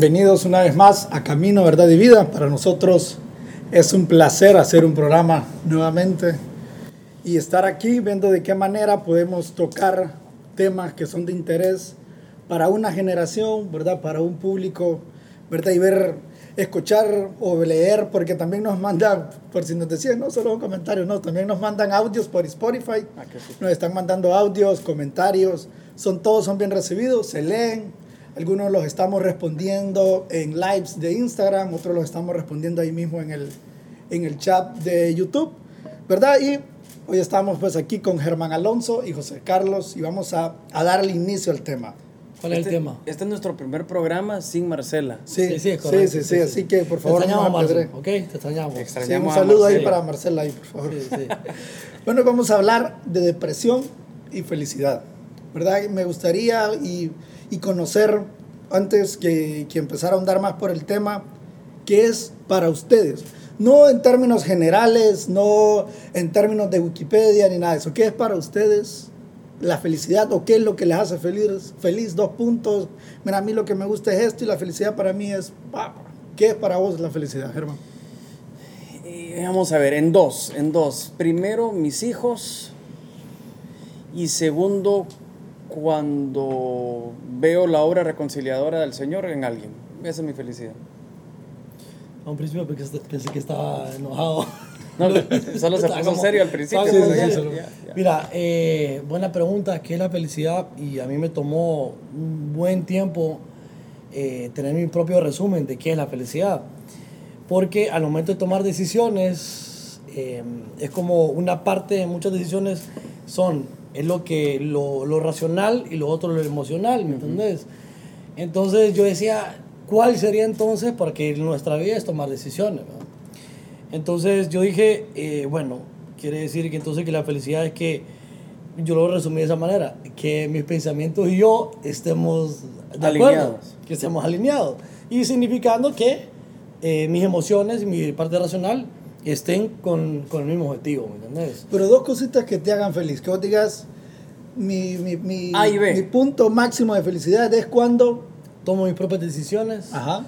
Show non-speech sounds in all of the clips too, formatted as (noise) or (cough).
bienvenidos una vez más a Camino, Verdad y Vida. Para nosotros es un placer hacer un programa nuevamente y estar aquí viendo de qué manera podemos tocar temas que son de interés para una generación, ¿verdad? Para un público, ¿verdad? Y ver, escuchar o leer, porque también nos mandan, por si nos decían, no solo un comentario, no, también nos mandan audios por Spotify, Ah, nos están mandando audios, comentarios, son todos son bien recibidos, se leen, algunos los estamos respondiendo en lives de Instagram, otros los estamos respondiendo ahí mismo en el, en el chat de YouTube, ¿verdad? Y hoy estamos pues aquí con Germán Alonso y José Carlos y vamos a, a darle inicio al tema. ¿Cuál es Este- el tema? Este es nuestro primer programa sin Marcela. Sí, sí, es sí, correcto, sí, sí, así que por favor Te no extrañamos, me Marcel, apedreen. ¿ok? Te extrañamos. Extra- Sí, un Extrañamos saludo ahí Marcela. para Marcela ahí, por favor. Sí, sí. Bueno, vamos a hablar de depresión y felicidad, ¿verdad? Me gustaría y, conocer, antes que, que empezar a ahondar más por el tema, qué es para ustedes. No en términos generales, no en términos de Wikipedia ni nada de eso. ¿Qué es para ustedes la felicidad o qué es lo que les hace feliz? Feliz, dos puntos. Mira, a mí lo que me gusta es esto y la felicidad para mí es... ¿Qué es para vos la felicidad, Germán? Eh, vamos a ver, en dos, en dos. Primero, mis hijos. Y segundo, cuando veo la obra reconciliadora del Señor en alguien. Esa es mi felicidad. A un principio pensé, que estaba enojado. No, (laughs) solo se puso serio al principio. Sí, sí, sí. Mira, eh, buena pregunta, ¿qué es la felicidad? Y a mí me tomó un buen tiempo eh, tener mi propio resumen de qué es la felicidad. Porque al momento de tomar decisiones, eh, es como una parte de muchas decisiones son, es lo que, lo, lo racional y lo otro lo emocional, ¿me entendés? Entonces yo decía, ¿cuál sería entonces? Porque nuestra vida es tomar decisiones. Entonces yo dije, eh, bueno, quiere decir que entonces que la felicidad es que, yo lo resumí de esa manera, que mis pensamientos y yo estemos de acuerdo, Alineados. que estemos alineados. Y significando que eh, mis emociones y mi parte racional estén con, con el mismo objetivo, ¿me entendés? Pero dos cositas que te hagan feliz. Que vos digas, mi, mi, mi, A y B. mi punto máximo de felicidad es cuando... Tomo mis propias decisiones. Ajá.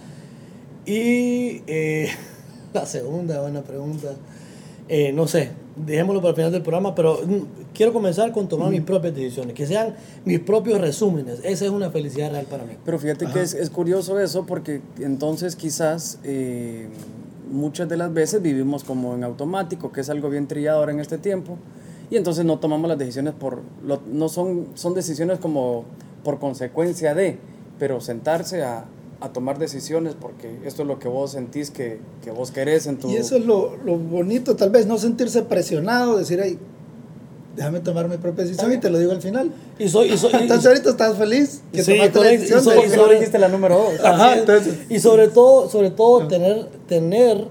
Y eh, (laughs) la segunda, buena pregunta. Eh, no sé, dejémoslo para el final del programa, pero mm, quiero comenzar con tomar mis propias decisiones, que sean mis propios resúmenes. Esa es una felicidad real para mí. Pero fíjate que es, es curioso eso porque entonces quizás eh, muchas de las veces vivimos como en automático, que es algo bien trillado ahora en este tiempo, y entonces no tomamos las decisiones por, lo- no son, son decisiones como por consecuencia de, pero sentarse a, a tomar decisiones porque esto es lo que vos sentís que, que vos querés en tu... Y eso es lo, lo bonito, tal vez, no sentirse presionado, decir, ay, déjame tomar mi propia decisión y te lo digo al final. Y soy, y soy- y- Entonces ahorita estás feliz que Sí, tomaste la decisión. Y de- y ¿Por qué no sobre- dijiste la número dos? Ajá, entonces... y sobre todo, sobre todo tener, tener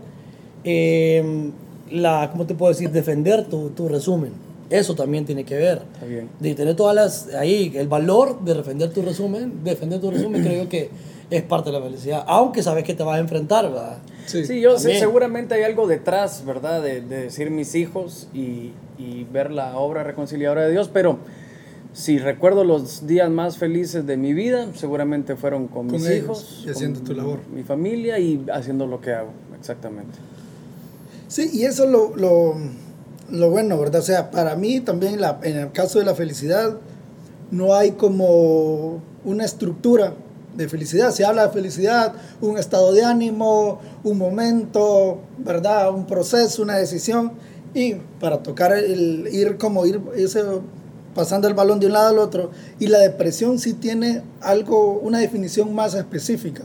eh, la, ¿cómo te puedo decir? Defender tu, tu resumen. Eso también tiene que ver. Está bien. De tener todas las, ahí, el valor de defender tu resumen, defender tu resumen (clears throat) creo que es parte de la felicidad. Aunque sabes que te vas a enfrentar, ¿verdad? Sí. Sí, yo sé, seguramente hay algo detrás, ¿verdad? De, de decir mis hijos y, y ver la obra reconciliadora de Dios, pero si recuerdo los días más felices de mi vida, seguramente fueron con, Con mis ellos hijos, y haciendo con tu labor. mi familia y haciendo lo que hago, exactamente. Sí, y eso es lo, lo, lo bueno, ¿verdad? O sea, para mí también la, en el caso de la felicidad no hay como una estructura de felicidad. Se habla de felicidad, un estado de ánimo, un momento, ¿verdad? Un proceso, una decisión. Y para tocar el ir como ir ese, pasando el balón de un lado al otro. Y la depresión sí tiene algo, una definición más específica.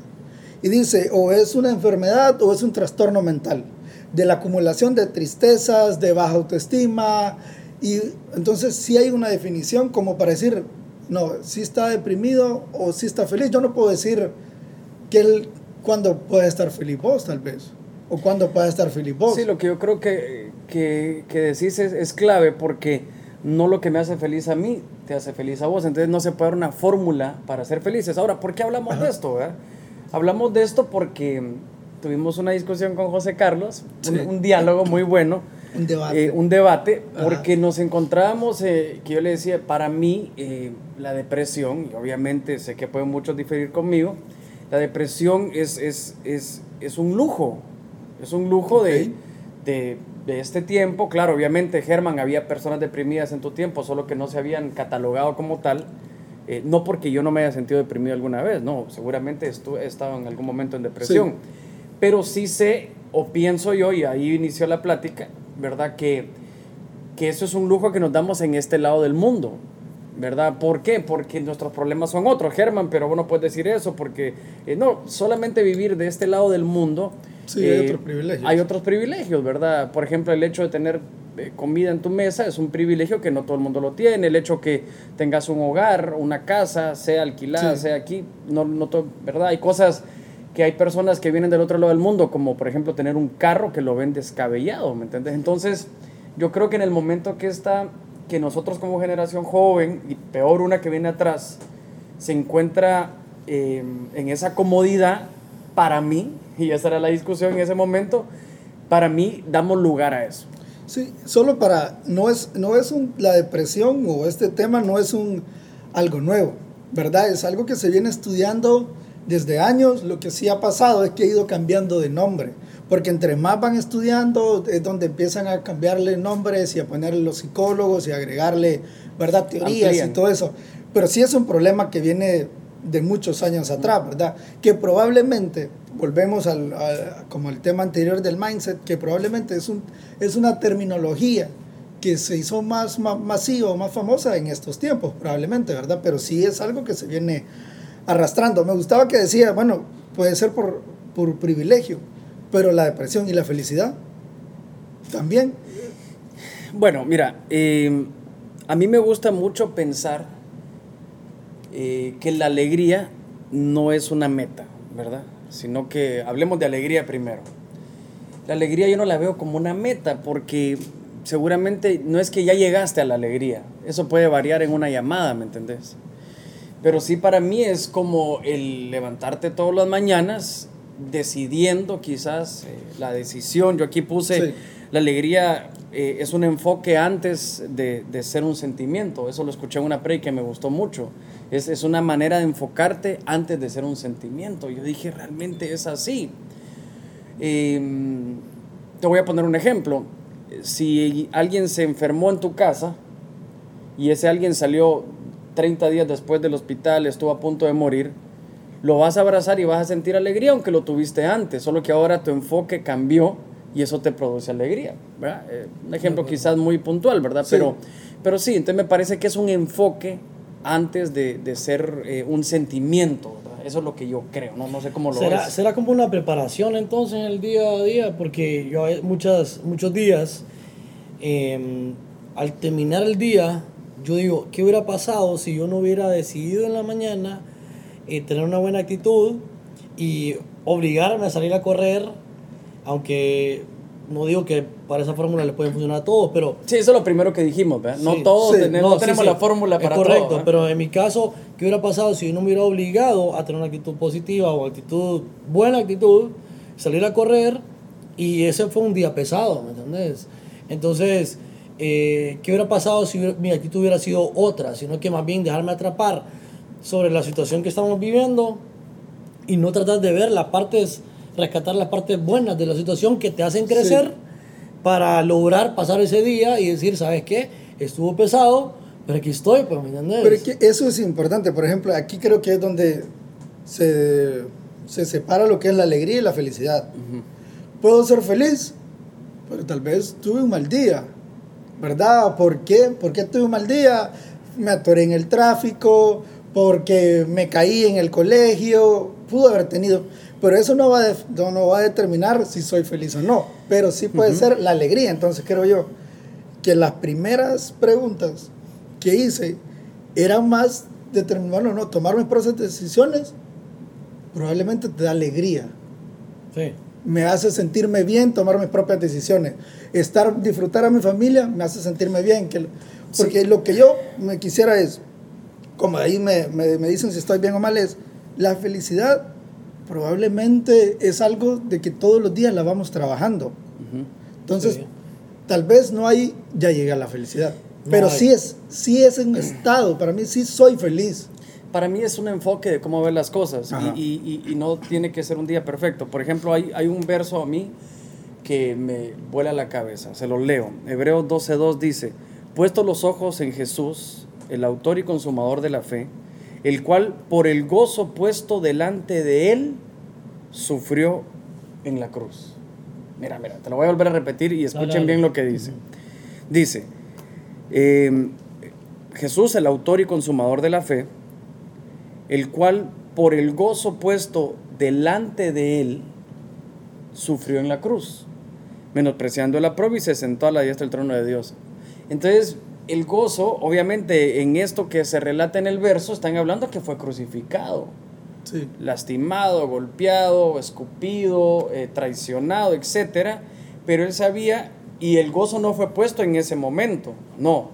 Y dice, o es una enfermedad o es un trastorno mental, de la acumulación de tristezas, de baja autoestima. Y entonces sí hay una definición como para decir, no, si está deprimido o si está feliz. Yo no puedo decir que él, cuando puede estar feliz vos, tal vez, o cuando puede estar feliz vos. Sí, lo que yo creo que, que, que decís es, es clave porque no lo que me hace feliz a mí te hace feliz a vos. Entonces no se puede dar una fórmula para ser felices. Ahora, ¿por qué hablamos de esto? verdad? Hablamos de esto porque tuvimos una discusión con José Carlos, un, Sí. un diálogo muy bueno. Un debate. eh, un debate, Ajá. porque nos encontrábamos, eh, que yo le decía, para mí, eh, la depresión, y obviamente sé que pueden muchos diferir conmigo, La depresión es, es, es, es un lujo, es un lujo de, de, de, este tiempo. Claro, obviamente, Germán, había personas deprimidas en tu tiempo, solo que no se habían catalogado como tal. Eh, no porque yo no me haya sentido deprimido alguna vez, no, seguramente estuve, he estado en algún momento en depresión, pero sí sé, o pienso yo, y ahí inició la plática, ¿verdad? Que, que eso es un lujo que nos damos en este lado del mundo, ¿verdad? ¿Por qué? Porque nuestros problemas son otros, Germán, pero vos no puedes decir eso, porque eh, no, solamente vivir de este lado del mundo. Sí, hay otros privilegios. Hay otros privilegios, ¿verdad? Por ejemplo, el hecho de tener eh, comida en tu mesa es un privilegio que no todo el mundo lo tiene. El hecho que tengas un hogar, una casa, sea alquilada, sea aquí, no, no todo, ¿verdad? Hay cosas que hay personas que vienen del otro lado del mundo, como por ejemplo tener un carro que lo ven descabellado, ¿me entiendes? Entonces, yo creo que en el momento que está, que nosotros como generación joven, y peor una que viene atrás, se encuentra eh, en esa comodidad, para mí, (laughs) y esa era la discusión en ese momento, para mí damos lugar a eso. Sí, solo para, no es, no es un, la depresión o este tema no es un, algo nuevo, ¿verdad? Es algo que se viene estudiando desde años. Lo que sí ha pasado es que ha ido cambiando de nombre, porque entre más van estudiando es donde empiezan a cambiarle nombres y a ponerle los psicólogos y agregarle, ¿verdad? Teorías Amplían. y todo eso. Pero sí es un problema que viene de muchos años atrás, ¿verdad? Que probablemente, volvemos al, a- como el tema anterior del mindset, que probablemente es, un, es una terminología que se hizo más, más masiva o más famosa en estos tiempos, probablemente, ¿verdad? Pero sí es algo que se viene arrastrando. Me gustaba que decía, bueno, puede ser por, por privilegio, pero la depresión y la felicidad también. Bueno, mira, eh, a mí me gusta mucho pensar eh, que la alegría no es una meta, ¿verdad? Sino que hablemos de alegría primero. La alegría yo no la veo como una meta porque seguramente no es que ya llegaste a la alegría. Eso puede variar en una llamada, ¿me entendés? Pero sí para mí es como el levantarte todas las mañanas decidiendo quizás eh, la decisión. Yo aquí puse Sí. la alegría eh, es un enfoque antes de, de ser un sentimiento. Eso lo escuché en una pre que me gustó mucho. Es, es una manera de enfocarte antes de ser un sentimiento. Yo dije, realmente es así. Eh, te voy a poner un ejemplo. Si alguien se enfermó en tu casa y ese alguien salió 30 días después del hospital, estuvo a punto de morir, lo vas a abrazar y vas a sentir alegría aunque lo tuviste antes, solo que ahora tu enfoque cambió y eso te produce alegría. ¿verdad? Eh, un ejemplo quizás muy puntual, ¿verdad? Sí. Pero, pero sí, entonces me parece que es un enfoque antes de, de ser eh, un sentimiento. ¿verdad? Eso es lo que yo creo, no, no sé cómo lo ¿Será, ves. será como una preparación entonces en el día a día, porque yo muchas, muchos días, eh, al terminar el día, yo digo, ¿qué hubiera pasado si yo no hubiera decidido en la mañana eh, tener una buena actitud y obligarme a salir a correr, aunque no digo que para esa fórmula le pueden funcionar a todos, pero Sí, eso es lo primero que dijimos, ¿verdad? No Sí. todos Sí, tenemos, no, no sí, tenemos sí. la fórmula para correcto, todo. ¿eh? pero en mi caso, ¿qué hubiera pasado si yo no me hubiera obligado a tener una actitud positiva o actitud, buena actitud, salir a correr y ese fue un día pesado, ¿me entiendes? Entonces, eh, ¿qué hubiera pasado si hubiera- mi actitud hubiera sido otra? Sino que más bien dejarme atrapar sobre la situación que estamos viviendo y no tratar de ver las partes, rescatar las partes buenas de la situación que te hacen crecer para lograr pasar ese día y decir, ¿sabes qué? Estuvo pesado, pero aquí estoy, pues, ¿me entiendes? Pero es que eso es importante. Por ejemplo, aquí creo que es donde se, se separa lo que es la alegría y la felicidad. Puedo ser feliz, pero tal vez tuve un mal día. ¿Verdad? ¿Por qué? ¿Por qué tuve un mal día? Me atoré en el tráfico, porque me caí en el colegio, pudo haber tenido. Pero eso no va, a def- no, no va a determinar si soy feliz o no. Pero sí puede ser la alegría. Entonces creo yo que las primeras preguntas que hice eran más determinar, bueno, no, tomar mis propias decisiones probablemente te da alegría. Sí. Me hace sentirme bien tomar mis propias decisiones. Estar, disfrutar a mi familia me hace sentirme bien. Que, porque lo que yo me quisiera es, como ahí me, me, me dicen si estoy bien o mal, es la felicidad probablemente es algo de que todos los días la vamos trabajando. Entonces, Sí. tal vez no hay, ya llega la felicidad. No pero hay. sí es, sí es un estado, para mí sí soy feliz. Para mí es un enfoque de cómo ver las cosas y, y- y no tiene que ser un día perfecto. Por ejemplo, hay, hay un verso a mí que me vuela la cabeza, se lo leo. Hebreos 12.2 dice, puesto los ojos en Jesús, el autor y consumador de la fe, el cual por el gozo puesto delante de él, sufrió en la cruz. Mira, mira, te lo voy a volver a repetir y escuchen dale. bien lo que dice. Dice, eh, Jesús, el autor y consumador de la fe, el cual por el gozo puesto delante de él, sufrió en la cruz, menospreciando la prueba y se sentó a la diestra del trono de Dios. Entonces, el gozo, obviamente, en esto que se relata en el verso, están hablando que fue crucificado, Sí. lastimado, golpeado, escupido, eh, traicionado, etc. Pero él sabía, y el gozo no fue puesto en ese momento, no.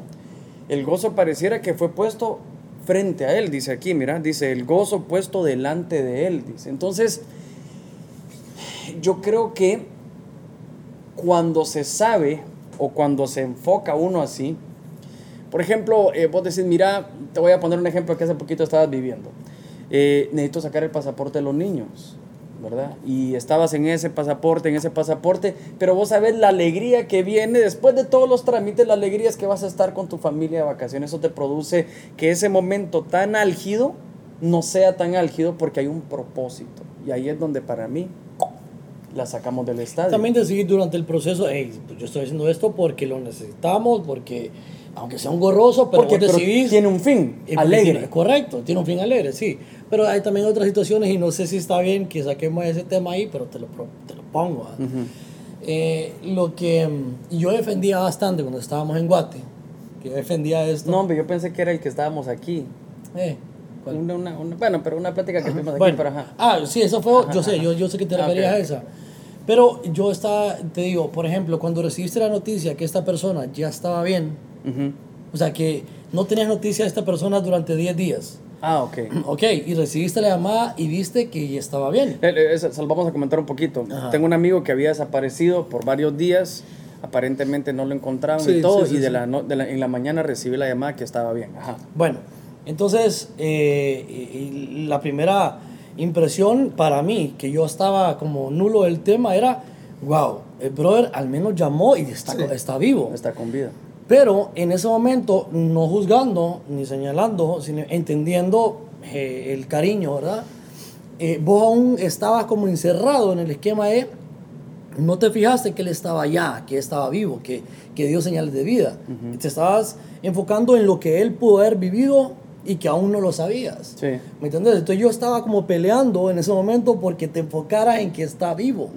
El gozo pareciera que fue puesto frente a él, dice aquí, mira, dice, el gozo puesto delante de él, dice. Entonces, yo creo que cuando se sabe o cuando se enfoca uno así, por ejemplo, eh, vos decís, mira, te voy a poner un ejemplo que hace poquito estabas viviendo. Eh, necesito sacar el pasaporte de los niños, ¿verdad? Y estabas en ese pasaporte, en ese pasaporte, pero vos sabes la alegría que viene después de todos los trámites, la alegría es que vas a estar con tu familia de vacaciones. Eso te produce que ese momento tan álgido no sea tan álgido porque hay un propósito. Y ahí es donde para mí la sacamos del estadio. También decidir durante el proceso, hey, pues yo estoy haciendo esto porque lo necesitamos, porque aunque sea un gorroso, pero porque vos pero decidís... tiene un fin Eh, alegre. tiene- correcto, tiene un fin alegre, sí. Pero hay también otras situaciones y no sé si está bien que saquemos ese tema ahí, pero te lo, te lo pongo. ¿ah? Eh, lo que mm, yo defendía bastante cuando estábamos en Guate, que defendía esto. No, hombre, yo pensé que era el que estábamos aquí. Eh. Una- una- una- bueno, pero una plática que tuvimos aquí, Bueno, pero ajá. ah, sí, eso fue, yo sé, yo, yo sé que te Ah, referías ok. a esa. Pero yo estaba, te digo, por ejemplo, cuando recibiste la noticia que esta persona ya estaba bien, Ujú. o sea, que no tenías noticia de esta persona durante 10 días, Ah, ok. ok, y recibiste la llamada y viste que estaba bien. Eh, eh, eso, sal- vamos a comentar un poquito. Ajá. Tengo un amigo que había desaparecido por varios días. Aparentemente no lo encontraron Sí, y todo. sí, sí, y de. La no- de la- en la mañana recibí la llamada que estaba bien. Ajá. Bueno, entonces, eh, la primera impresión para mí, que yo estaba como nulo del tema, era, wow, el brother al menos llamó y está, está vivo. Está con vida. Pero en ese momento, no juzgando ni señalando, sino entendiendo eh, el cariño, ¿verdad? Eh, vos aún estabas como encerrado en el esquema de, no te fijaste que él estaba allá, que estaba vivo, que, que dio señales de vida. Te estabas enfocando en lo que él pudo haber vivido y que aún no lo sabías. Sí. ¿Me entiendes? Entonces yo estaba como peleando en ese momento porque te enfocaras en que está vivo.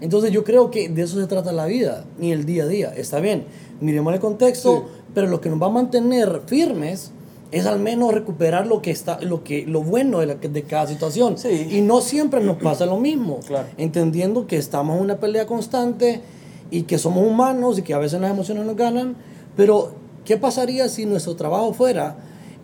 Entonces yo creo que de eso se trata la vida y el día a día. Está bien, miremos el contexto, Sí. pero lo que nos va a mantener firmes es al menos recuperar lo que está lo que lo bueno de, la, de cada situación Sí. y no siempre nos pasa lo mismo Claro. entendiendo que estamos en una pelea constante y que somos humanos y que a veces las emociones nos ganan pero qué pasaría si nuestro trabajo fuera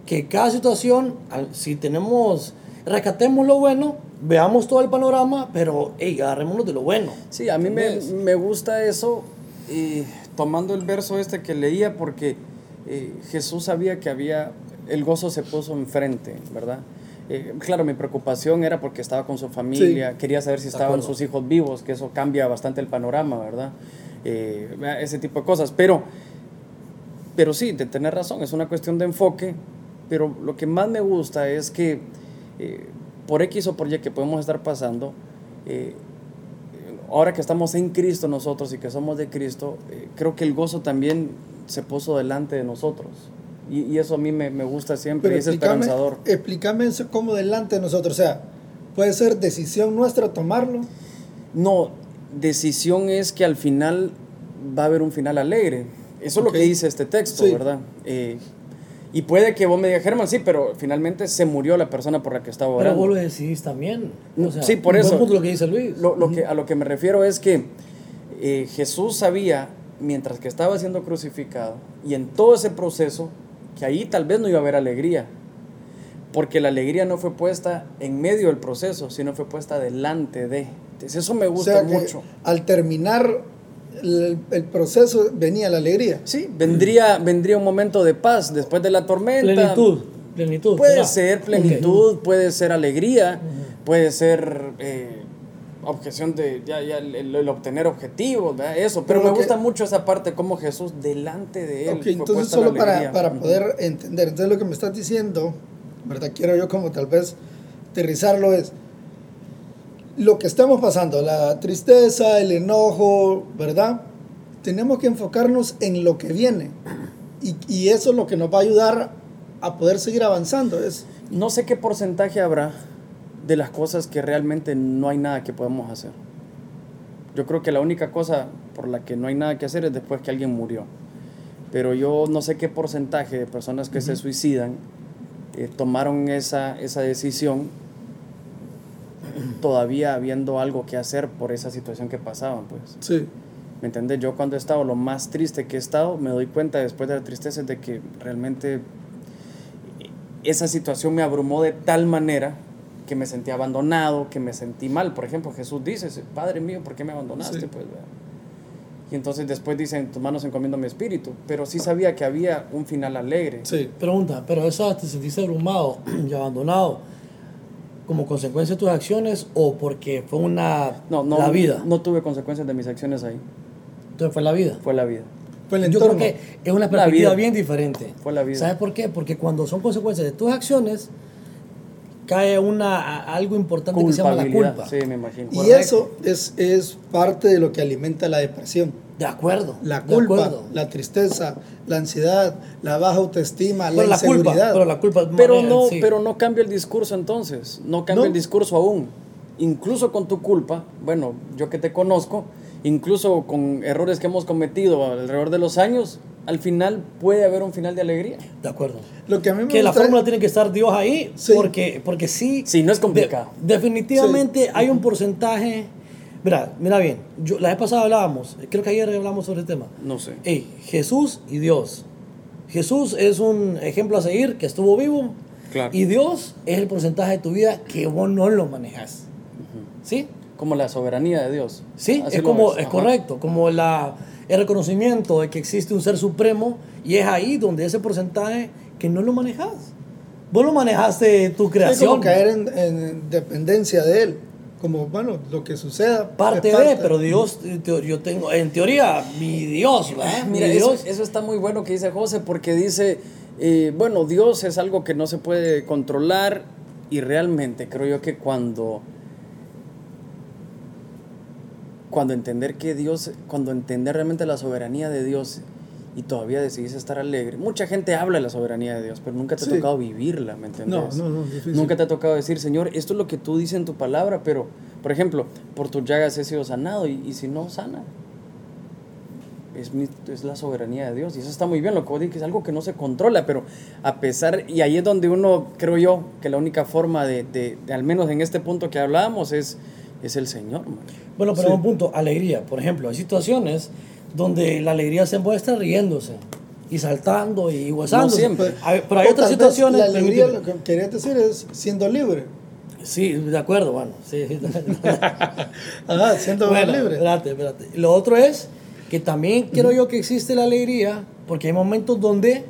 que cada situación si tenemos rescatemos lo bueno veamos todo el panorama pero hey, agarrémonos de lo bueno Sí, a mí me, me gusta eso, eh, tomando el verso este que leía, porque eh, Jesús sabía que había, el gozo se puso enfrente, ¿verdad? Eh, claro, mi preocupación era porque estaba con su familia, quería saber si estaban sus hijos vivos, que eso cambia bastante el panorama, ¿verdad? Eh, ese tipo de cosas, pero, pero sí, de tener razón, es una cuestión de enfoque, pero lo que más me gusta es que eh, por X o por Y que podemos estar pasando, ahora que estamos en Cristo nosotros y que somos de Cristo, eh, creo que el gozo también se puso delante de nosotros. Y, y eso a mí me, me gusta siempre Pero y es explícame, esperanzador. explícame eso como delante de nosotros. O sea, puede ser decisión nuestra tomarlo. No, decisión es que al final va a haber un final alegre. Eso es lo que dice este texto, Sí. ¿verdad? Eh, y puede que vos me digas, Germán, sí, pero finalmente se murió la persona por la que estaba pero orando. vos lo decidís también O sea, Sí, por eso. punto lo que dice Luis Lo, lo que, a lo que me refiero es que eh, Jesús sabía, mientras que estaba siendo crucificado, y en todo ese proceso, que ahí tal vez no iba a haber alegría, porque la alegría no fue puesta en medio del proceso, sino fue puesta delante de. Entonces eso me O gusta sea, mucho. al terminar el, el proceso venía la alegría. Sí, vendría, vendría un momento de paz después de la tormenta. Plenitud. Plenitud. Puede ser plenitud, puede ser alegría, puede ser eh, objeción de ya, ya el, el- obtener objetivos, ¿verdad? eso. Pero, Pero me que- gusta mucho esa parte, como Jesús delante de él. Ok, fue entonces solo para, para poder entender, entonces lo que me estás diciendo, ¿verdad? Quiero yo como tal vez aterrizarlo es lo que estamos pasando, la tristeza, el enojo, ¿verdad? Tenemos que enfocarnos en lo que viene y, y eso es lo que nos va a ayudar a poder seguir avanzando. Es, No sé qué porcentaje habrá de las cosas que realmente no hay nada que podemos hacer. Yo creo que la única cosa por la que no hay nada que hacer es después que alguien murió. Pero yo no sé qué porcentaje de personas que se suicidan eh, tomaron esa, esa decisión todavía habiendo algo que hacer por esa situación que pasaban, pues. sí, ¿Me entiendes? Yo cuando he estado lo más triste que he estado, me doy cuenta después de la tristeza de que realmente esa situación me abrumó de tal manera que me sentí abandonado, que me sentí mal. Por ejemplo, Jesús dice, Padre mío, ¿por qué me abandonaste? Sí. Pues, ¿verdad? y entonces después dice, en tus manos encomiendo mi espíritu. Pero sí sabía que había un final alegre. sí. Pregunta, pero eso te sentiste abrumado (clears throat) y abandonado como consecuencia de tus acciones o porque fue una No, no, la vida. no tuve consecuencias de mis acciones ahí. Entonces fue la vida. Fue la vida. Fue el Yo creo que es una perspectiva vida. bien diferente. Fue la vida. ¿Sabes por qué? Porque cuando son consecuencias de tus acciones, cae una, a- algo importante que se llama la culpa. Sí, me imagino. Y Correcto. eso es, es parte de lo que alimenta la depresión. De acuerdo. La culpa, acuerdo. la tristeza, la ansiedad, la baja autoestima, Pero la la culpa, inseguridad. pero la culpa Pero no, sí. pero no cambia el discurso entonces, no cambia No. el discurso aún. Incluso con tu culpa, bueno, yo que te conozco, incluso con errores que hemos cometido alrededor de los años, al final puede haber un final de alegría. De acuerdo. Lo que a mí me Que la fórmula tiene que estar Dios ahí, Sí. porque, porque sí. Sí, no es complicado. de- definitivamente hay un porcentaje. Mira, mira bien, yo, la vez pasada hablábamos, creo que ayer hablamos sobre el tema. No sé. Ey, Jesús y Dios. Jesús es un ejemplo a seguir que estuvo vivo. Claro. Y Dios es el porcentaje de tu vida que vos no lo manejas. ¿Sí? Como la soberanía de Dios. Sí, Así es como, es Ajá. correcto, como la, el reconocimiento de que existe un ser supremo y es ahí donde ese porcentaje que no lo manejas. Vos lo manejaste tu Es creación. como caer en, en dependencia de él. Como, bueno, lo que suceda. parte es de, pero Dios, teo- yo tengo, en teoría, mi Dios, ¿verdad? Mira, mi eso, Dios. eso está muy bueno que dice José, porque dice, eh, bueno, Dios es algo que no se puede controlar y realmente creo yo que cuando, cuando entender que Dios, cuando entender realmente la soberanía de Dios y todavía decidís estar alegre, mucha gente habla de la soberanía de Dios, pero nunca te ha Sí. tocado vivirla, ¿me entiendes? No, no, no. Nunca te ha tocado decir, Señor, esto es lo que tú dices en tu palabra, pero, por ejemplo, por tus llagas he sido sanado y, y si no sana, es, mi- es la soberanía de Dios. Y eso está muy bien, lo que vos dices, es algo que no se controla, pero a pesar, y ahí es donde uno, creo yo, que la única forma de, de- de, al menos en este punto que hablábamos, es, es el Señor. man. Bueno, pero Sí. un punto, alegría. Por ejemplo, hay situaciones donde la alegría se muestra riéndose y saltando y gozándose. siempre. Hay- pero hay O otras situaciones. La alegría, permíteme. lo que querías decir es siendo libre. Sí, de acuerdo, bueno. Sí, sí. Ajá, (laughs) siendo Bueno, libre. espérate, espérate. Lo otro es que también quiero yo que existe la alegría, porque hay momentos donde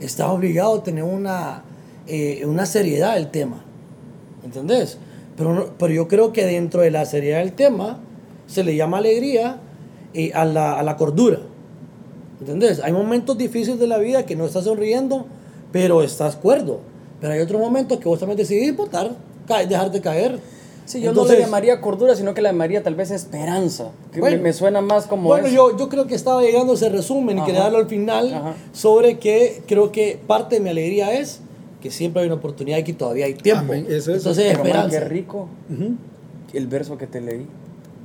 estás obligado a tener una, eh, una seriedad del tema. ¿Entendés? Pero, no- pero yo creo que dentro de la seriedad del tema se le llama alegría eh, a, la, a la cordura. ¿Entendés? Hay momentos difíciles de la vida que no estás sonriendo, pero estás cuerdo. Pero hay otros momentos que vos también decidís botar, ca- dejarte caer. Sí, yo no Entonces- le llamaría cordura, sino que le llamaría tal vez esperanza, que Bueno. me, me suena más como Bueno, eso. yo, yo creo que estaba llegando ese resumen y quería darlo al final Ajá. sobre que creo que parte de mi alegría es que siempre hay una oportunidad y que todavía hay tiempo. Amén. Eso es. Entonces, Pero, man, esperanza. qué rico Ujú. el verso que te leí,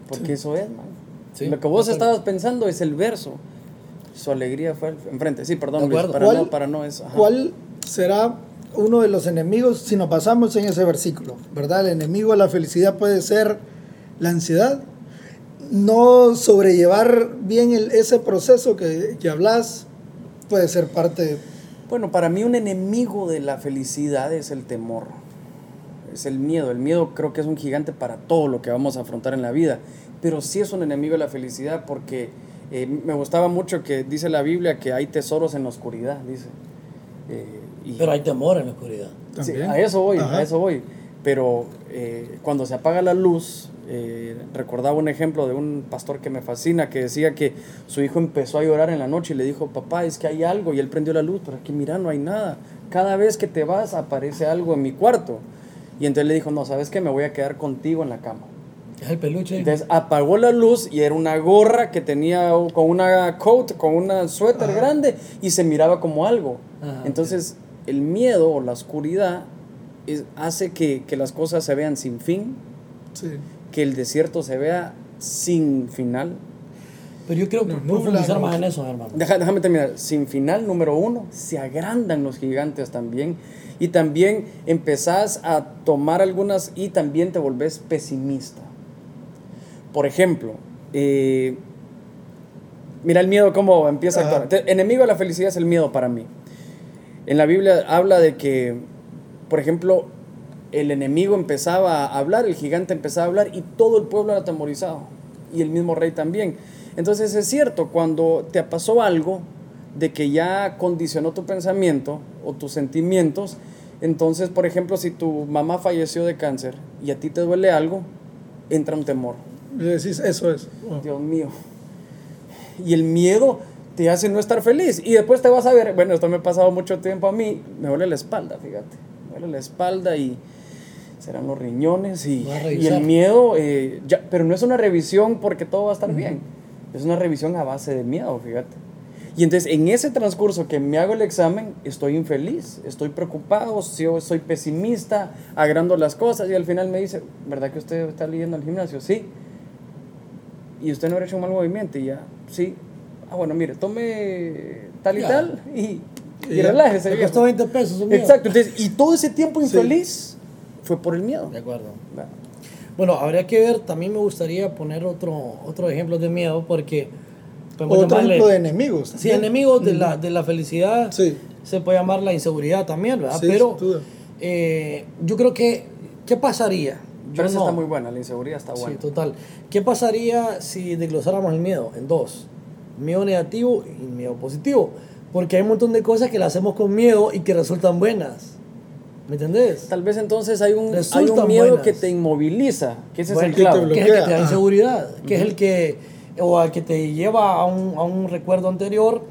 porque eso es, man. Sí, Lo que vos estabas pensando es el verso. Su alegría fue al- enfrente. Sí, perdón, Luis, para ¿Cuál- no, para no es. ajá. ¿Cuál será uno de los enemigos si nos basamos en ese versículo? ¿Verdad? El enemigo a la felicidad puede ser la ansiedad. No sobrellevar bien el- ese proceso que, que hablas puede ser parte. Bueno, para mí un enemigo de la felicidad es el temor. Es el miedo. El miedo creo que es un gigante para todo lo que vamos a afrontar en la vida. Pero sí es un enemigo de la felicidad porque eh, me gustaba mucho que dice la Biblia que hay tesoros en la oscuridad, dice. Eh, Y- Pero hay temor en la oscuridad. Sí, También. a eso voy, Ajá. a eso voy. Pero eh, cuando se apaga la luz, eh, recordaba un ejemplo de un pastor que me fascina, que decía que su hijo empezó a llorar en la noche y le dijo, papá, es que hay algo, y él prendió la luz, pero aquí mira, no hay nada. Cada vez que te vas aparece algo en mi cuarto. Y entonces le dijo, no, ¿sabes qué? Me voy a quedar contigo en la cama. Es el peluche. Entonces apagó la luz y era una gorra que tenía con una coat, con una suéter grande y se miraba como algo. Ajá, Entonces el miedo o la oscuridad es- hace que, que las cosas se vean sin fin, Sí. Que el desierto se vea sin final. Pero yo creo que No, profundizar más en eso, hermano. Deja- déjame terminar. Sin final, número uno, se agrandan los gigantes también. Y también empezás a tomar algunas y también te volvés pesimista. Por ejemplo, eh, mira el miedo cómo empieza a actuar. Enemigo de la felicidad es el miedo para mí. En la Biblia habla de que, por ejemplo, el enemigo empezaba a hablar, el gigante empezaba a hablar y todo el pueblo era atemorizado. Y el mismo rey también. Entonces es cierto, cuando te pasó algo de que ya condicionó tu pensamiento o tus sentimientos, entonces, por ejemplo, si tu mamá falleció de cáncer y a ti te duele algo, entra un temor. Le decís, eso es. Oh. Dios mío. Y el miedo te hace no estar feliz. Y después te vas a ver, bueno, esto me ha pasado mucho tiempo a mí, me duele la espalda, fíjate. Me duele la espalda y serán los riñones y, el miedo, eh, ya, pero no es una revisión porque todo va a estar bien. Es una revisión a base de miedo, fíjate. Y entonces en ese transcurso que me hago el examen, estoy infeliz, estoy preocupado, soy pesimista, agrando las cosas y al final me dice, ¿verdad que usted está leyendo al gimnasio? Sí. Y usted no ha hecho un mal movimiento y ya, sí. Ah, bueno, mire, tome tal y Ya. tal y, y Y relájese. Viejo. costó 20 pesos. Exacto, entonces, y todo ese tiempo Sí. Fue por el miedo. De acuerdo. Bueno, habría que ver, también me gustaría poner otro, otro ejemplo de miedo porque... Otro ejemplo de enemigos. Sí, también. enemigos de la, de la felicidad. Sí. Se puede llamar la inseguridad también, ¿verdad? Sí, Pero eh, yo creo que, ¿qué pasaría? Pero esa no. está muy buena, la inseguridad está buena. Sí, total. ¿Qué pasaría si desglosáramos el miedo en dos? Miedo negativo y miedo positivo. Porque hay un montón de cosas que las hacemos con miedo y que resultan buenas. ¿Me entendés? Tal vez entonces hay un, hay un miedo buenas. que te inmoviliza, que ese Bueno, es el que clavo. es el que te da inseguridad, que es el que, o al que te lleva a un, a un recuerdo anterior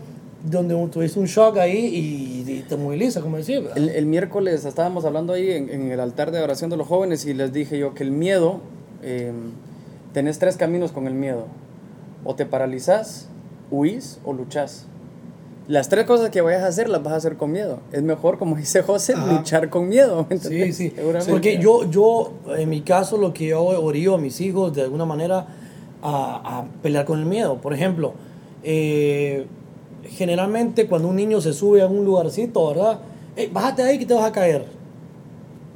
donde tuviste un shock ahí y, y te moviliza, como. El, el miércoles estábamos hablando ahí en, en el altar de oración de los jóvenes y les dije yo que el miedo, eh, tenés tres caminos con el miedo. O te paralizás, huís o luchás. Las tres cosas que vayas a hacer las vas a hacer con miedo. Es mejor, como dice José, Ajá. luchar con miedo. ¿me Sí, sí. Porque yo, yo, en mi caso, lo que yo orillo a mis hijos de alguna manera a, a pelear con el miedo. Por ejemplo, eh, generalmente cuando un niño se sube a un lugarcito, ¿verdad? "Ey, bájate ahí que te vas a caer.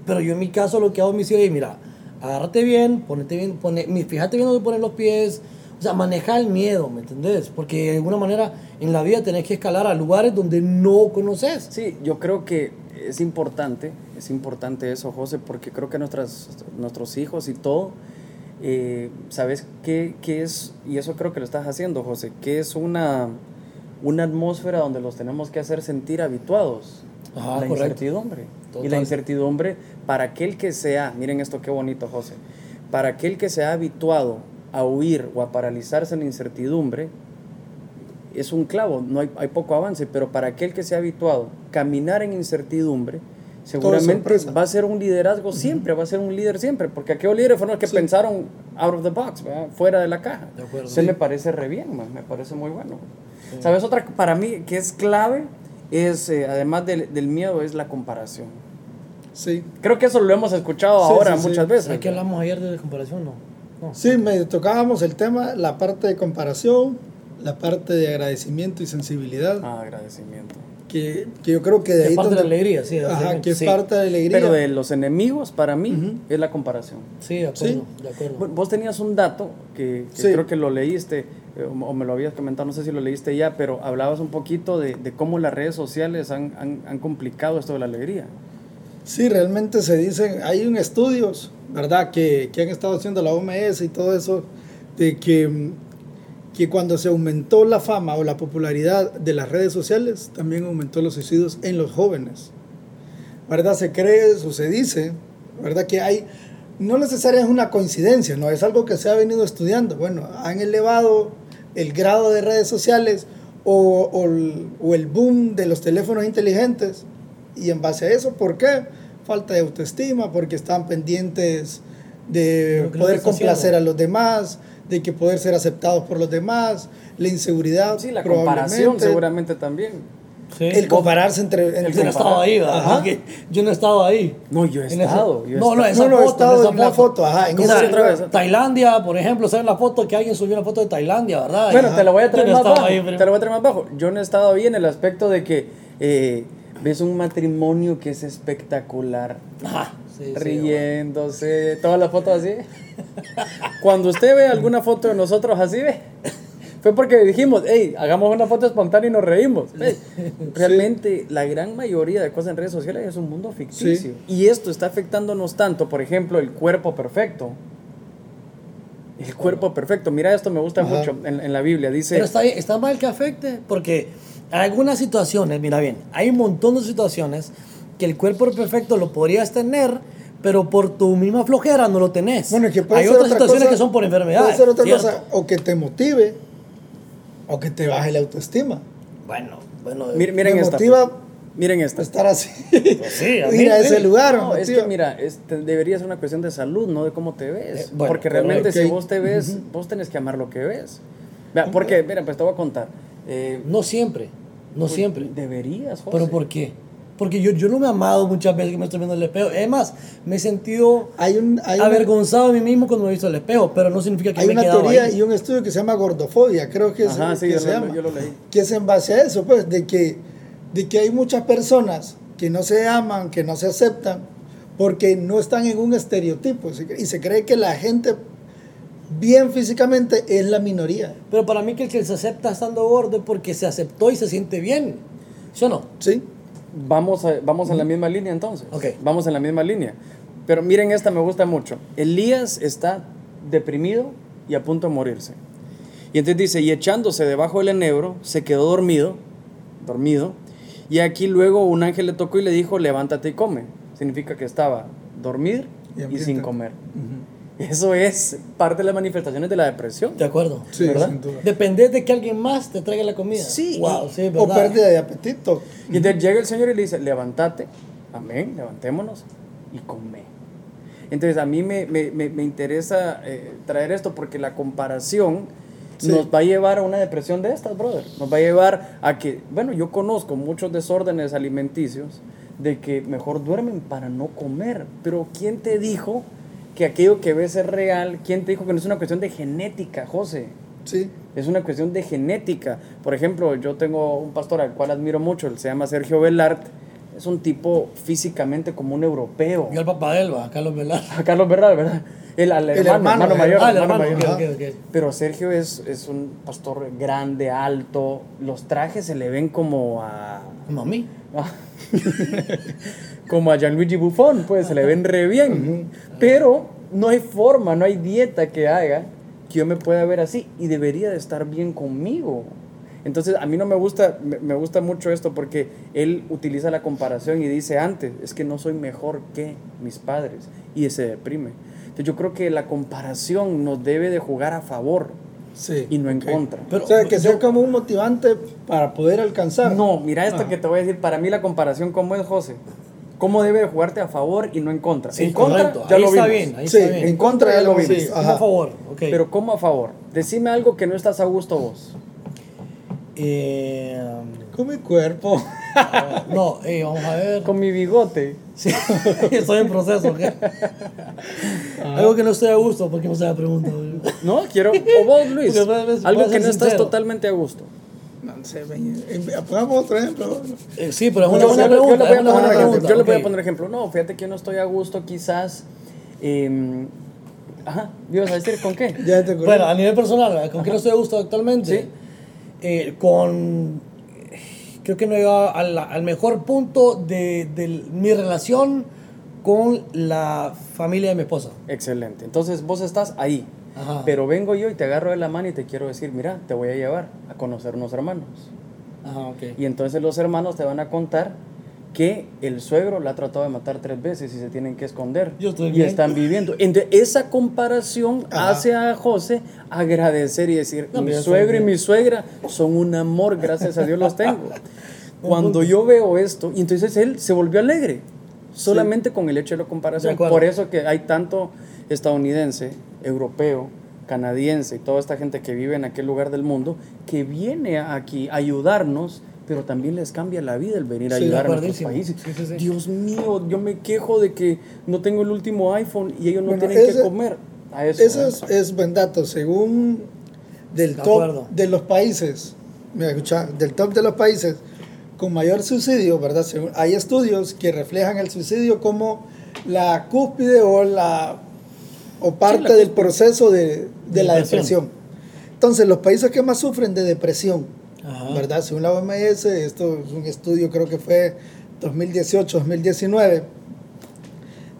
Pero yo en mi caso lo que hago a mis hijos es, mira, agárrate bien, ponete bien, pone, fíjate bien dónde pones los pies. O sea, maneja el miedo, ¿me entendés? Porque de alguna manera en la vida tenés que escalar a lugares donde no conoces. Sí, yo creo que es importante, es importante eso, José, porque creo que nuestras, nuestros hijos y todo, eh, ¿sabes qué, qué es? Y eso creo que lo estás haciendo, José, que es una, una atmósfera donde los tenemos que hacer sentir habituados. Ajá, la correcto. incertidumbre. Y la incertidumbre, para aquel que sea, miren esto qué bonito, José, para aquel que sea habituado a huir o a paralizarse en la incertidumbre, es un clavo, no hay, hay poco avance, pero para aquel que sea habituado caminar en incertidumbre, seguramente va a ser un liderazgo siempre, va a ser un líder siempre, porque aquellos líderes fueron los que pensaron out of the box, ¿verdad? fuera de la caja. De acuerdo. Se Sí. me parece re bien, man, me parece muy bueno. ¿Sabes? Otra para mí que es clave es, eh, además del, del miedo, es la comparación. Sí. Creo que eso lo hemos escuchado Sí, ahora sí, sí. muchas veces. ¿Sabes qué hablamos ayer de comparación? No. Sí, me tocábamos el tema, la parte de comparación, la parte de agradecimiento y sensibilidad, Ah, agradecimiento. que, que yo creo que de Es ahí parte de la alegría, sí. Ajá, que es sí. parte de la alegría. Pero de los enemigos, para mí, es la comparación. Sí, de acuerdo, Sí. de acuerdo. Vo- Vos tenías un dato que, que Sí. creo que lo leíste eh, o o me lo habías comentado, no sé si lo leíste ya, pero hablabas un poquito de, de cómo las redes sociales han, han- han complicado esto de la alegría. Sí, realmente se dicen, hay un estudios, ¿verdad?, que, que han estado haciendo la OMS y todo eso, de que, que cuando se aumentó la fama o la popularidad de las redes sociales, también aumentó los suicidios en los jóvenes. ¿verdad? Se cree o se dice, ¿verdad? Que hay, no necesariamente es una coincidencia, no es algo que se ha venido estudiando. Bueno, han elevado el grado de redes sociales o, o o el boom de los teléfonos inteligentes y en base a eso, ¿por qué? Falta de autoestima, porque están pendientes de poder complacer a los demás, de que poder ser aceptados por los demás, la inseguridad. Sí, la comparación seguramente también. Sí. El compararse entre... entre Yo no he estado ahí, ¿verdad? Ajá. Yo no he estado ahí. No, yo he estado. yo he no, no, estado. esa No, no, he estado esa en la foto, ajá, en esa otra vez. Tailandia, por ejemplo, ¿sabes la foto que alguien subió una foto de Tailandia, verdad? Bueno, te la voy a traer más bajo. ahí, pero- Te la voy a traer más bajo. Yo no he estado ahí en el aspecto de que eh, ves un matrimonio que es espectacular. Ajá, sí, sí, riéndose, todas las fotos así. (laughs) Cuando usted ve alguna foto de nosotros así, ve, fue porque dijimos, hey, hagamos una foto espontánea y nos reímos. Ve, Realmente la gran mayoría de cosas en redes sociales es un mundo ficticio. Y esto está afectándonos tanto, por ejemplo, el cuerpo perfecto. El cuerpo perfecto. Mira, esto me gusta Ajá. mucho en, en la Biblia. Dice, Pero está, bien, está mal que afecte, porque algunas situaciones, mira bien, hay un montón de situaciones que el cuerpo perfecto lo podrías tener, pero por tu misma flojera no lo tenés. Bueno, es que puede hay ser otras otra situaciones cosa- que son por enfermedades. Puede ser otra ¿cierto? cosa, o que te motive, o que te baje la autoestima. Bueno, bueno. mir- miren me esta. motiva Miren esta. estar así. sí, a (laughs) mí, Ir a ese sí. lugar. No, es que mira, este, debería ser una cuestión de salud, no de cómo te ves. Eh, bueno, porque realmente correcto. si vos te ves, vos tenés que amar lo que ves. Vea, porque, mira, pues te voy a contar. Eh, No siempre, no pues, siempre. Deberías, José. ¿Pero por qué? Porque yo, yo no me he amado muchas veces que me estoy viendo en el espejo. Es más, me he sentido Hay, un, hay, una, avergonzado de mí mismo cuando me he visto el espejo, pero no significa que hay me una teoría ahí. y un estudio que se llama gordofobia, creo que, es, Ajá, sí, que yo se lo- llama. yo lo leí. Que es en base a eso, pues, de que, de que hay muchas personas que no se aman, que no se aceptan, porque no están en un estereotipo. Y se cree que la gente bien físicamente es la minoría. Pero para mí que el que se acepta estando gordo es porque se aceptó y se siente bien. ¿Sí o no? ¿Sí? Vamos, a- vamos en la misma línea entonces. Ok. Vamos en la misma línea. Pero miren esta, me gusta mucho. Elías está deprimido y a punto de morirse. Y entonces dice, y echándose debajo del enebro, se quedó dormido, dormido. Y aquí luego un ángel le tocó y le dijo, levántate y come. Significa que estaba dormir Y sin comer. (laughs) Eso es parte de las manifestaciones de la depresión. De acuerdo. Sí, ¿verdad? sin duda. Depende de que alguien más te traiga la comida. Sí, Wow, sí, O pérdida de apetito. Y entonces llega el Señor y le dice, levántate, amén, levantémonos y come. Entonces a mí me, me- me- me interesa eh, traer esto porque la comparación Sí. nos va a llevar a una depresión de estas, brother. Nos va a llevar a que, bueno, yo conozco muchos desórdenes alimenticios de que mejor duermen para no comer. Pero ¿quién te dijo que aquello que ves es real? ¿Quién te dijo que no es una cuestión de genética, José? Sí. Es una cuestión de genética. Por ejemplo, yo tengo un pastor al cual admiro mucho, él se llama Sergio Velart. Es un tipo físicamente como un europeo. Yo al papá de Elba, Carlos Velar. A Carlos Velar, (laughs) ¿verdad? El, al El hermano, hermano, el mayor. Ah, el hermano hermano. mayor. ok, ok, ok. Pero Sergio es, es un pastor grande, alto. Los trajes se le ven como a. Mami. (laughs) (laughs) como a Gianluigi Buffon, pues se le ven re bien. Pero no hay forma, no hay dieta que haga que yo me pueda ver así y debería de estar bien conmigo. Entonces, a mí no me gusta, me, me gusta mucho esto porque él utiliza la comparación y dice antes, es que no soy mejor que mis padres y se deprime. Entonces, yo creo que la comparación nos debe de jugar a favor Sí. y no en contra. Pero o sea, que sea yo- como un motivante para poder alcanzar. No, mira esto Ah. que te voy a decir. Para mí la comparación, ¿cómo es, José? ¿Cómo debe de jugarte a favor y no en contra? Sí, en contra, correcto. ya ahí lo está vimos. bien, ahí Sí, está bien. en contra ya lo Sí, vimos. Como Ajá. a favor, ok. Pero ¿cómo a favor? Decime algo que no estás a gusto vos. Eh, Con mi cuerpo. (laughs) no, eh, vamos a ver. Con mi bigote. Sí, (laughs) estoy en proceso. ¿ok? Algo que no estoy a gusto, porque no se la pregunta. No, quiero... O vos, Luis. Algo que no estás sincero. totalmente a gusto. No sé, ven, eh, pongamos otro ejemplo. Eh, sí, pero es una buena yo- yo pregunta. le voy a poner ejemplo, pregunta. Yo le voy a poner ejemplo. No, fíjate que yo no estoy a gusto, quizás... eh, ajá, ¿ibas a decir con qué? Ya te. Bueno, a nivel personal, ¿con qué no estoy a gusto actualmente? Sí. Eh, con. Creo que no he llegado al, al mejor punto de, de mi relación con la familia de mi esposa. Excelente. Entonces vos estás ahí. Ajá. Pero vengo yo y te agarro de la mano y te quiero decir, mira, te voy a llevar a conocer unos hermanos. Ajá, ok. Y entonces los hermanos te van a contar que el suegro la ha tratado de matar tres veces y se tienen que esconder Yo estoy y bien. están viviendo. Entonces, esa comparación Ajá. hace a José agradecer y decir, No, mi suegro y bien. mi suegra son un amor, gracias a Dios los tengo. (laughs) Cuando yo veo esto, y entonces él se volvió alegre, solamente con el hecho de la De comparación. acuerdo. Por eso que hay tanto estadounidense, europeo, canadiense y toda esta gente que vive en aquel lugar del mundo que viene aquí a ayudarnos, pero también les cambia la vida el venir a Sí, ayudar a nuestros países. Sí, sí, sí. Dios mío, yo me quejo de que no tengo el último iPhone y ellos no Bueno, tienen que comer. A eso, Eso es, es buen dato. Según del De top acuerdo. de los países, mira, escucha, del top de los países con mayor suicidio, ¿verdad? Según- hay estudios que reflejan el suicidio como la cúspide o la o parte del proceso de, de la Depresión. depresión. Entonces, los países que más sufren de depresión, Ajá. ¿verdad? Según la OMS, esto es un estudio, creo que fue 2018-2019,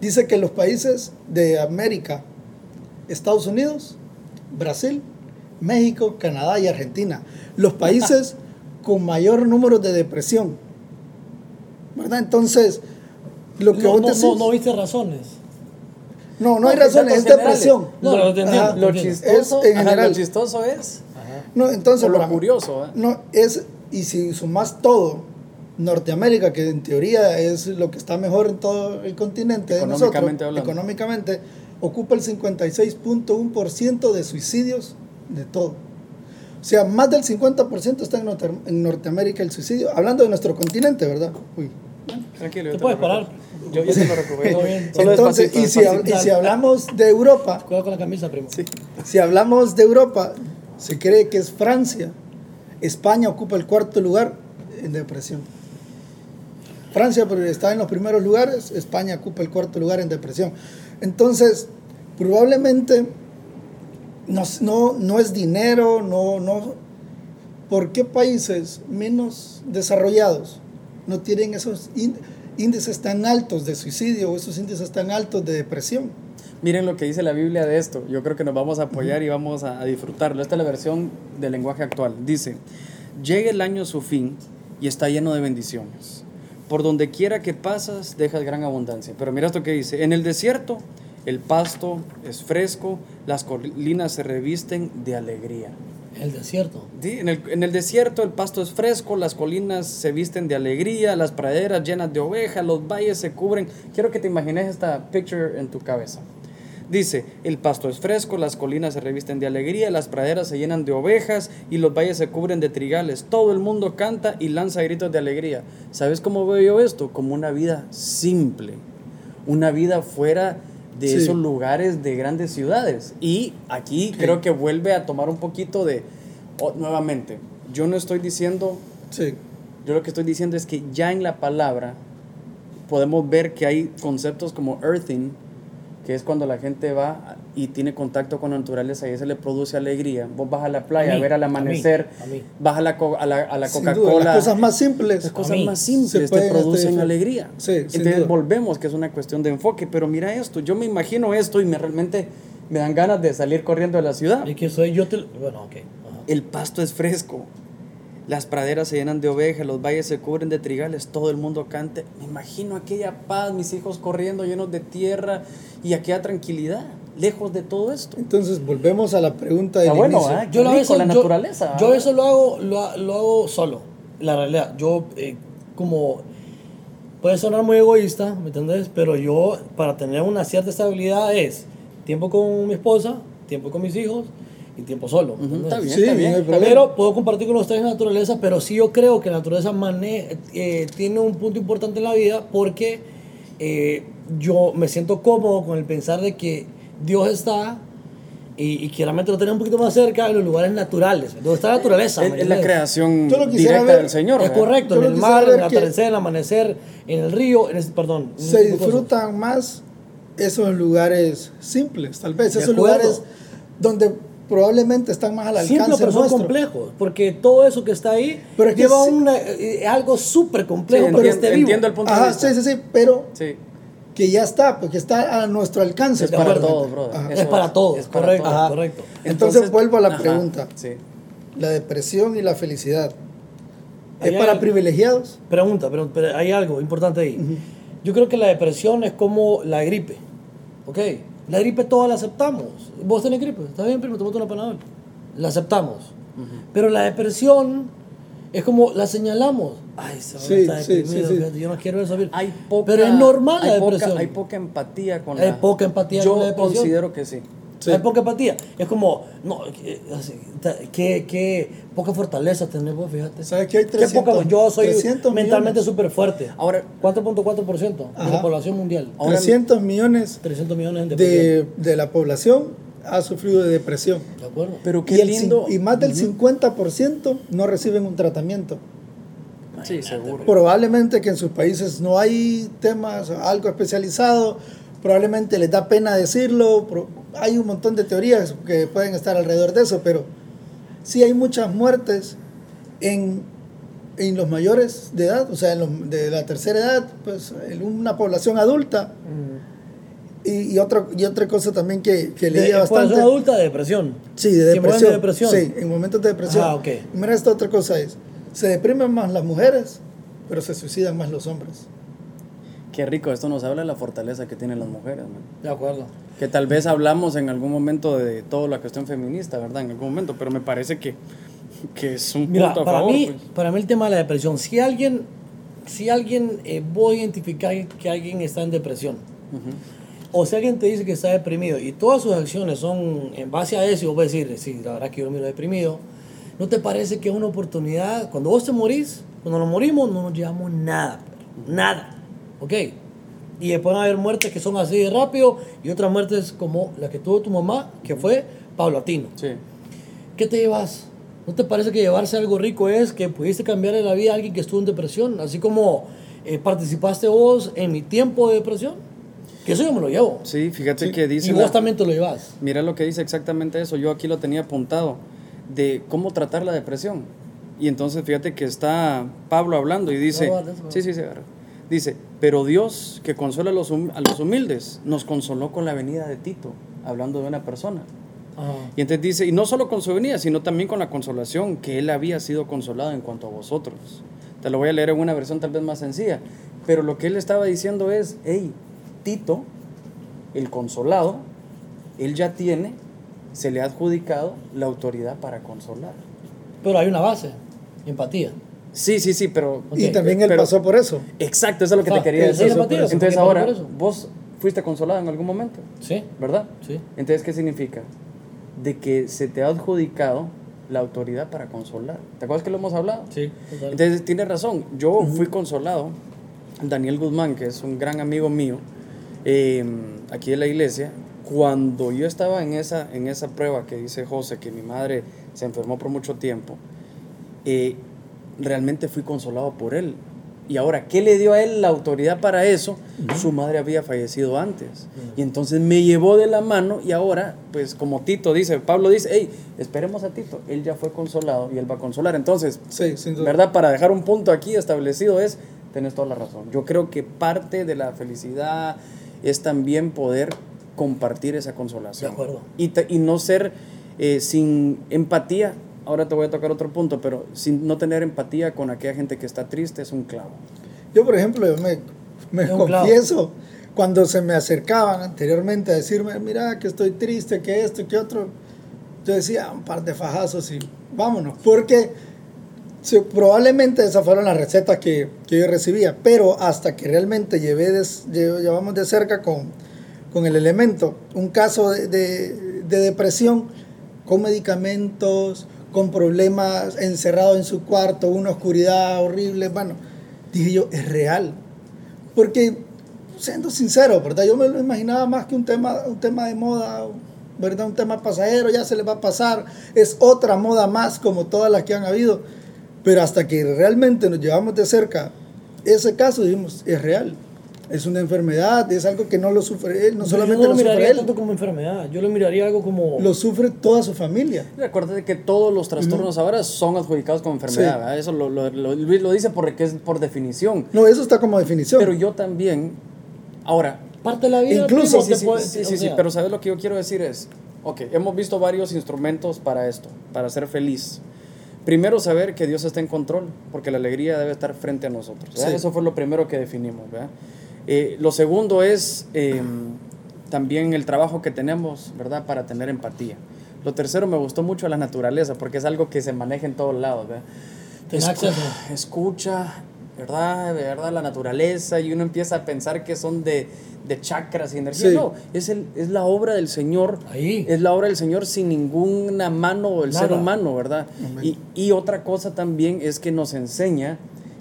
dice que los países de América, Estados Unidos, Brasil, México, Canadá y Argentina, los (laughs) países con mayor número de depresión, ¿verdad? Entonces, lo que no, vos no, decís, no, no viste razones. No, no hay razones, es depresión. No, entiendo. Lo chistoso, Es en ajá, general. lo chistoso es, No, entonces, o lo para- curioso, ¿eh? No, es, y si sumas todo, Norteamérica, que en teoría es lo que está mejor en todo el continente de nosotros, Económicamente hablando. económicamente, ocupa el 56.1% de suicidios de todo. O sea, más del 50% está en, Norte- en Norteamérica el suicidio, hablando de nuestro continente, ¿verdad? Uy. Tranquilo, yo Te puedes parar. Yo, yo te lo (laughs) bien. Solo Entonces, despacito, y si, despacito. y si hablamos de Europa, Cuidado con la camisa, primo. Sí. si hablamos de Europa, se cree que es Francia. España ocupa el cuarto lugar en depresión. Francia está en los primeros lugares, España ocupa el cuarto lugar en depresión. Entonces, probablemente no, no, no es dinero, no, no. ¿Por qué países menos desarrollados no tienen esos índices tan altos de suicidio o esos índices tan altos de depresión? Miren lo que dice la Biblia de esto. Yo creo que nos vamos a apoyar y vamos a, a disfrutarlo. Esta es la versión del lenguaje actual. Dice, llega el año a su fin y está lleno de bendiciones. Por donde quiera que pasas, dejas gran abundancia. Pero mira esto que dice, en el desierto el pasto es fresco, las colinas se revisten de alegría. El desierto. En, el, en el desierto el pasto es fresco, las colinas se visten de alegría, las praderas llenas de ovejas, los valles se cubren. Quiero que te imagines esta picture en tu cabeza. Dice, el pasto es fresco, las colinas se revisten de alegría, las praderas se llenan de ovejas y los valles se cubren de trigales. Todo el mundo canta y lanza gritos de alegría. ¿Sabes cómo veo yo esto? Como una vida simple, una vida fuera de Sí. esos lugares de grandes ciudades. Y aquí creo que vuelve a tomar un poquito de, o- nuevamente, yo no estoy diciendo, Sí. yo lo que estoy diciendo es que ya en la palabra podemos ver que hay conceptos como earthing, que es cuando la gente va y tiene contacto con la naturaleza y eso le produce alegría. Vos vas a la playa a, mí, ver al a mí, amanecer, a mí. vas a la, a la, a la Coca-Cola. las cosas más simples. Las cosas más simples te pueden, este, producen diferen- alegría. Sí, Entonces volvemos, que es una cuestión de enfoque. Pero mira esto, yo me imagino esto y me realmente me dan ganas de salir corriendo de la ciudad. Es que soy yo. Te... Bueno, ok. Ajá. El pasto es fresco. Las praderas se llenan de ovejas, los valles se cubren de trigales, todo el mundo cante. Me imagino aquella paz, mis hijos corriendo llenos de tierra y aquella tranquilidad, lejos de todo esto. Entonces volvemos a la pregunta Está bueno. ¿eh? Yo lo hago la yo- naturaleza. Yo eso lo hago, lo, ha- lo hago solo. La realidad, yo eh, como puede sonar muy egoísta, ¿me entendés? Pero yo para tener una cierta estabilidad es tiempo con mi esposa, tiempo con mis hijos y tiempo solo. ¿me Ujú, entendés? está bien, Sí, está bien. Pero puedo compartir con ustedes la naturaleza, pero sí yo creo que la naturaleza mane eh, tiene un punto importante en la vida porque eh, yo me siento cómodo con el pensar de que Dios está y, y claramente lo tenemos un poquito más cerca en los lugares naturales, donde está la naturaleza. Es, ¿me es la creación directa ver- del Señor. Es correcto, en el mar, en el que- atardecer, en el amanecer, en el río, en ese, perdón. Se disfrutan más esos lugares simples, tal vez, De esos acuerdo. lugares donde probablemente están más al Simple, alcance pero son nuestro. complejos, porque todo eso que está ahí Pero es que lleva sí- una, eh, algo súper complejo, Sí, pero entiendo- esté vivo. entiendo el punto de Ajá, vista. sí, sí, sí, pero Sí. que ya está, porque está a nuestro alcance. Es para todos, brother. Es para todos, es para correcto, todos. Ajá. correcto. Entonces, vuelvo a la ajá, pregunta. Sí. La depresión y la felicidad. Es para algo- privilegiados. Pregunta, pero, pero hay algo importante ahí. Yo creo que la depresión es como la gripe. ¿Ok? La gripe toda la aceptamos. Vos tenés gripe, está bien, primo, tomate una panadol. La aceptamos. Pero la depresión es como la señalamos. Ay, se Sí, está deprimido, sí, sí. fíjate, yo no quiero eso. Hay poca, pero es normal la hay poca- depresión. hay poca empatía con Hay la... poca empatía Yo con la depresión. considero que sí. Sí. Hay poca empatía. Es como, no, ta- qué, qué poca fortaleza tenés vos, fíjate. ¿Sabes que hay Qué 300 poca- yo soy 300 mentalmente súper fuerte. Ahora, 4.4% de la población mundial. Ahora- 300 millones 300 millones de de, de la población ha sufrido de depresión. ¿De acuerdo? pero Y, qué el lindo... y más del 50% no reciben un tratamiento. Sí, seguro. Probablemente que en sus países no hay temas, algo especializado, probablemente les da pena decirlo, hay un montón de teorías que pueden estar alrededor de eso, pero sí hay muchas muertes en, en los mayores de edad, o sea, en los de la tercera edad, pues en una población adulta. Y, y, otra, y otra cosa también que, que De, leía población bastante. adulta de depresión. Sí, de depresión. de depresión. Sí, en momentos de depresión. Ah, ok. Y Mira, esta otra cosa es, se deprimen más las mujeres, pero se suicidan más los hombres. Qué rico, esto nos habla de la fortaleza que tienen las mujeres, man. De acuerdo. Que tal vez hablamos en algún momento de toda la cuestión feminista, ¿verdad? En algún momento, pero me parece que, que es un Mira, punto a para favor. mí, pues. para mí el tema de la depresión, si alguien, si alguien eh, voy a identificar que alguien está en depresión, o si alguien te dice que está deprimido y todas sus acciones son en base a eso, y vos decir, sí, la verdad que yo miro deprimido, ¿no te parece que es una oportunidad? Cuando vos te morís, cuando nos morimos, no nos llevamos nada, nada, ¿ok? Y después van a haber muertes que son así de rápido y otras muertes como la que tuvo tu mamá, que fue paulatino. Sí. ¿Qué te llevas? ¿No te parece que llevarse algo rico es que pudiste cambiarle la vida a alguien que estuvo en depresión? Así como eh, participaste vos en mi tiempo de depresión. Que eso yo me lo llevo. Sí, fíjate que dice... y la- vos también te lo llevas. Mira lo que dice exactamente eso. Yo aquí lo tenía apuntado de cómo tratar la depresión. Y entonces fíjate que está Pablo hablando y dice, No, no, no. sí, sí, se agarra. Dice, pero Dios que consuela a los, humildes, nos consoló con la venida de Tito, hablando de una persona. Y entonces dice, y no solo con su venida, sino también con la consolación, que él había sido consolado en cuanto a vosotros. Te lo voy a leer en una versión tal vez más sencilla. Pero lo que él estaba diciendo es, hey, Tito, el consolado, él ya tiene, se le ha adjudicado la autoridad para consolar. Pero hay una base, empatía. Sí, sí, sí, pero... Y también él pero- pasó por eso. Exacto, eso es lo que te quería decir. por eso, Entonces ahora, eso. vos fuiste consolado en algún momento, ¿Sí? ¿verdad? Sí. Entonces, ¿qué significa? De que se te ha adjudicado la autoridad para consolar. ¿Te acuerdas que lo hemos hablado? Sí, total. Entonces, tienes razón. Yo fui consolado. Daniel Guzmán, que es un gran amigo mío, eh, aquí de la iglesia, cuando yo estaba en esa, en esa prueba que dice José, que mi madre se enfermó por mucho tiempo, eh, realmente fui consolado por él. Y ahora, ¿qué le dio a él la autoridad para eso? Su madre había fallecido antes. Y entonces me llevó de la mano y ahora, pues como Tito dice, Pablo dice, hey, esperemos a Tito. Él ya fue consolado y él va a consolar. Entonces, Sí, sin duda. ¿verdad? Para dejar un punto aquí establecido es, tenés toda la razón. Yo creo que parte de la felicidad es también poder compartir esa consolación. De acuerdo. Y, y no ser eh, sin empatía. Ahora te voy a tocar otro punto, pero sin no tener empatía con aquella gente que está triste es un clavo. Yo, por ejemplo, yo me, me Es un clavo. confieso, cuando se me acercaban anteriormente a decirme, mira, que estoy triste, que esto, que otro, yo decía, un par de fajazos y vámonos. Porque sí, probablemente esas fueron las recetas que, que yo recibía, pero hasta que realmente llevé des- lle- llevamos de cerca con, con el elemento un caso de, de- de depresión con medicamentos, con problemas, encerrado en su cuarto, una oscuridad horrible, bueno, dije yo, es real. Porque, siendo sincero, ¿verdad? Yo me lo imaginaba más que un tema, un tema de moda, ¿verdad? Un tema pasajero, ya se le va a pasar, es otra moda más como todas las que han habido. Pero hasta que realmente nos llevamos de cerca ese caso, dijimos, es real. Es una enfermedad, es algo que no lo sufre él, no Yo solamente no lo lo sufre miraría él, tanto como enfermedad. Yo lo miraría algo como... lo sufre toda su familia. Recuerda que todos los trastornos ahora son adjudicados como enfermedad. Eso lo, lo- lo- Luis lo dice porque es por definición. No, eso está como definición. Pero yo también, ahora, Parte de la vida. Incluso- Sí, sí, puede- sí, sí, sea, pero ¿sabes lo que yo quiero decir? Es, ok, hemos visto varios instrumentos para esto, para ser feliz, Primero saber que Dios está en control, porque la alegría debe estar frente a nosotros. Eso fue lo primero que definimos. ¿verdad? Eh, lo segundo es eh, también el trabajo que tenemos, ¿verdad? Para tener empatía. Lo tercero me gustó mucho la naturaleza, porque es algo que se maneja en todos lados. ¿verdad? Escu- escucha, ¿verdad? De verdad, la naturaleza y uno empieza a pensar que son de, de chakras y energía. Sí. No, es, el, es la obra del Señor. Ahí. Es la obra del Señor sin ninguna mano del ser Nada. humano, ¿verdad? Y, y otra cosa también es que nos enseña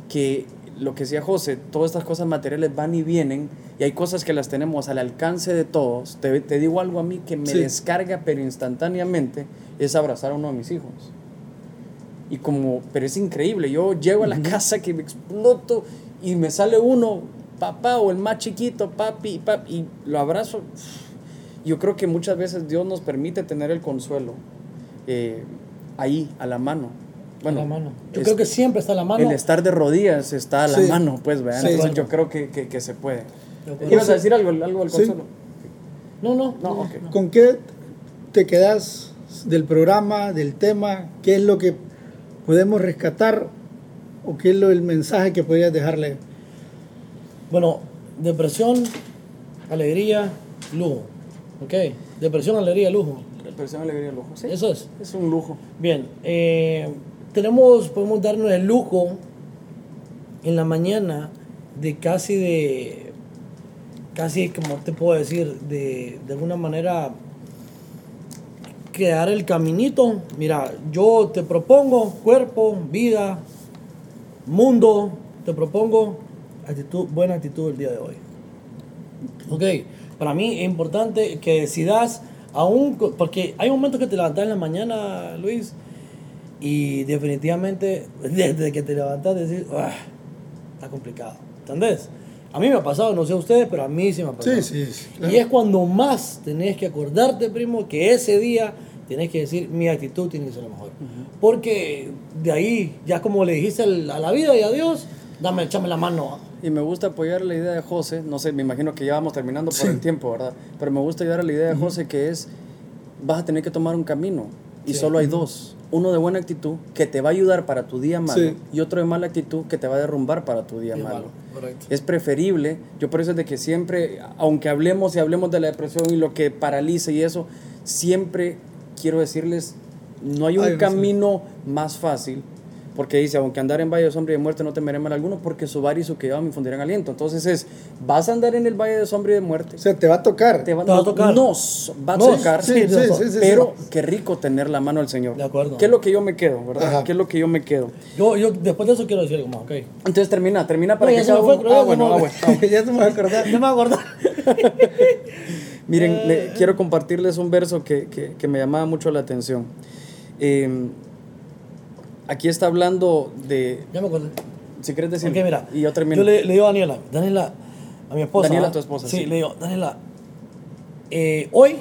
que lo que decía José, todas estas cosas materiales van y vienen y hay cosas que las tenemos al alcance de todos. Te, te digo algo a mí que me Sí. descarga pero instantáneamente, es abrazar a uno de mis hijos. Y como, pero es increíble, yo llego a la casa que me exploto y me sale uno, papá o el más chiquito, papi, papi, y lo abrazo. Yo creo que muchas veces Dios nos permite tener el consuelo eh, ahí, a la mano. Bueno, la mano. Yo es- creo que siempre está a la mano. el estar de rodillas está a la Sí. mano, pues, ¿verdad? Sí. Entonces yo creo que, que, que se puede. ¿Ibas a decir algo, algo Sí. consuelo? No, no, No. ¿Con qué te quedas del programa, del tema? ¿Qué es lo que podemos rescatar? ¿O qué es lo, el mensaje que podrías dejarle? Bueno, depresión, alegría, lujo. ¿Ok? Depresión, alegría, lujo. Depresión, alegría, lujo. Sí. Eso es. Es un lujo. Bien, eh, tenemos, podemos darnos el lujo en la mañana de casi de, casi como te puedo decir, de, de alguna manera crear el caminito. Mira, yo te propongo cuerpo, vida, mundo, te propongo actitud, buena actitud el día de hoy. Ok, para mí es importante que decidas, aún, porque hay momentos que te levantas en la mañana, Luis, y definitivamente (laughs) desde que te levantas decís, "Ah, está complicado, ¿entendés? A mí me ha pasado, no sé a ustedes, pero a mí sí me ha pasado. Sí, sí, sí, claro. Y es cuando más tenés que acordarte, primo, que ese día tenés que decir, mi actitud tiene que ser la mejor. Porque de ahí, ya como le dijiste a la vida y a Dios, dame, échame la mano. Y me gusta apoyar la idea de José, no sé, me imagino que ya vamos terminando por el tiempo, ¿verdad? Pero me gusta ayudar a la idea de José que es, vas a tener que tomar un camino y Sí. solo hay dos. Uno de buena actitud que te va a ayudar para tu día malo Sí. y otro de mala actitud que te va a derrumbar para tu día malo. Es preferible, yo por eso es de que siempre, aunque hablemos y hablemos de la depresión y lo que paraliza y eso, siempre quiero decirles, no hay un Ay, camino más fácil, porque dice, aunque andar en valle de sombra y de muerte no temeré mal alguno, porque su bar y su quedado me infundirán aliento. Entonces es, vas a andar en el valle de sombra y de muerte, O sea, te va a tocar. te va, Te va a tocar. Nos va a Nos, tocar, Sí, Sí, sí, pero sí. qué rico tener la mano del Señor. De acuerdo. ¿Qué es lo que yo me quedo, verdad? Ajá. ¿Qué es lo que yo me quedo? Yo, yo después de eso quiero decir algo más, ok. Entonces termina, termina para No, que ya se me cada fue, Ah, se bueno, me ah, bueno, ah, (laughs) ya te me vas a acordar. (laughs) Ya me acordé. (laughs) Miren, Eh. le- quiero compartirles un verso que, que- que me llamaba mucho la atención. Eh, aquí está hablando de, Ya me acordé. si quieres decir, Ok, mira. y yo termino. Yo le, le digo a Daniela, Daniela, a mi esposa. Daniela, ¿ah? tu esposa, Sí, sí. le digo, Daniela, eh, hoy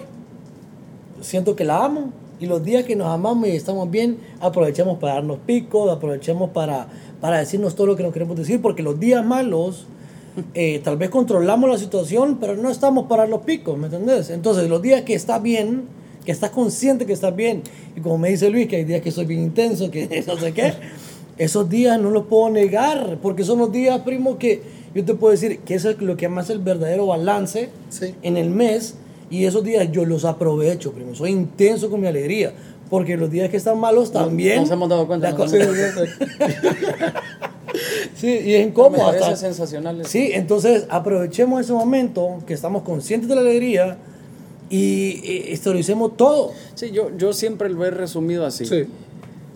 siento que la amo y los días que nos amamos y estamos bien, aprovechemos para darnos picos, aprovechemos para, para decirnos todo lo que nos queremos decir, porque los días malos, eh, tal vez controlamos la situación, pero no estamos para los picos, ¿me entendés? Entonces, los días que estás bien, que estás consciente que estás bien, y como me dice Luis, que hay días que soy bien intenso, que (laughs) no sé qué, esos días no los puedo negar, porque son los días, primo, que yo te puedo decir que eso es lo que más el verdadero balance Sí. en el mes, y esos días yo los aprovecho, primo, soy intenso con mi alegría, porque los días que están malos también... nos hemos dado cuenta, cosa- (laughs) Sí, y es incómodo. Hasta- sensacional eso. Sí, entonces aprovechemos ese momento que estamos conscientes de la alegría y eh, historicemos todo. Sí, yo, yo siempre lo he resumido así. Sí.